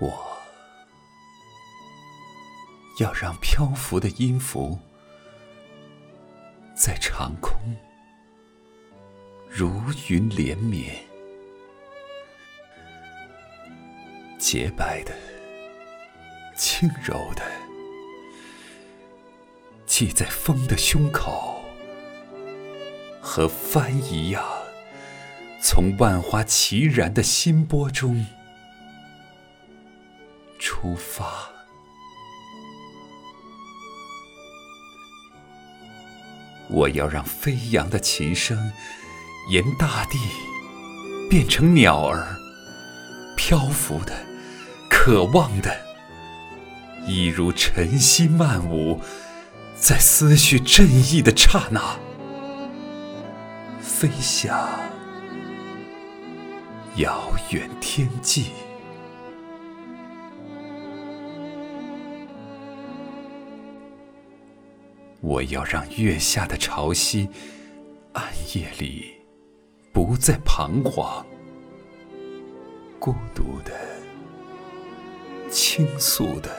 我要让漂浮的音符在长空如云连绵，洁白的、轻柔的，系在风的胸口。和帆一样，从万花齐然的心波中。出发。我要让飞扬的琴声沿大地变成鸟儿，漂浮的、渴望的，一如晨曦漫舞，在思绪振翼的刹那，飞向遥远天际。我要让月下的潮汐，暗夜里不再彷徨，孤独的、倾诉的，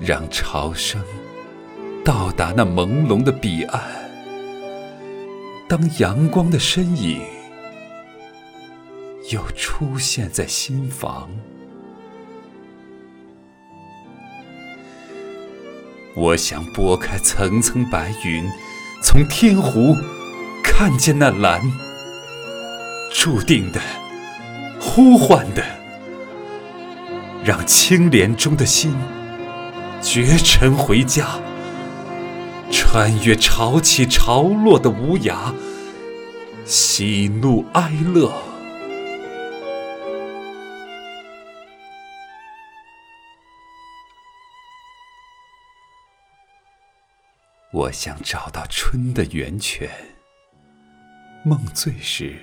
让潮声到达那朦胧的彼岸。当阳光的身影又出现在心房。我想拨开层层白云，从天湖看见那蓝，注定的、呼唤的，让青莲中的心绝尘回家，穿越潮起潮落的无涯，喜怒哀乐。我想找到春的源泉，梦醉时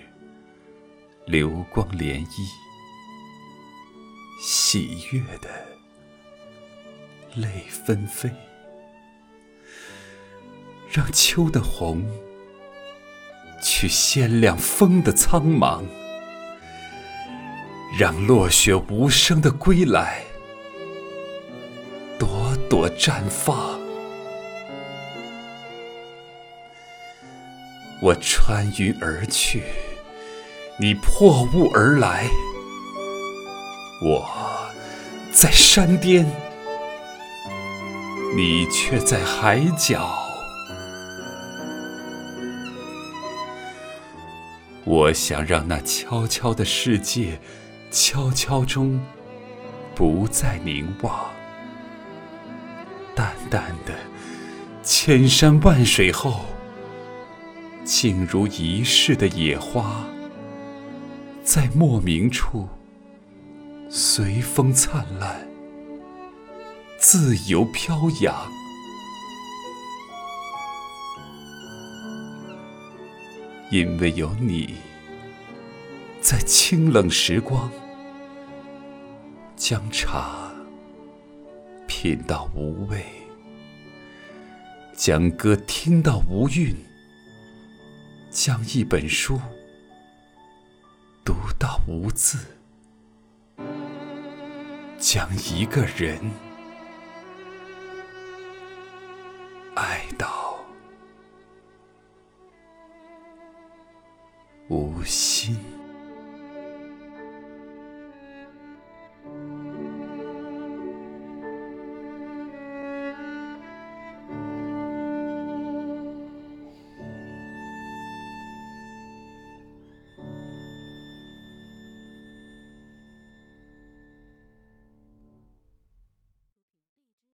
流光涟漪，喜悦的泪纷飞，让秋的红去鲜亮风的苍茫，让落雪无声的归来，朵朵绽放。我穿云而去，你破雾而来。我在山巅，你却在海角。我想让那悄悄的世界，悄悄中不再凝望，淡淡的，千山万水后。静如一世的野花，在莫名处随风灿烂，自由飘扬。因为有你，在清冷时光，将茶品到无味，将歌听到无韵。将一本书读到无字，将一个人爱到无心。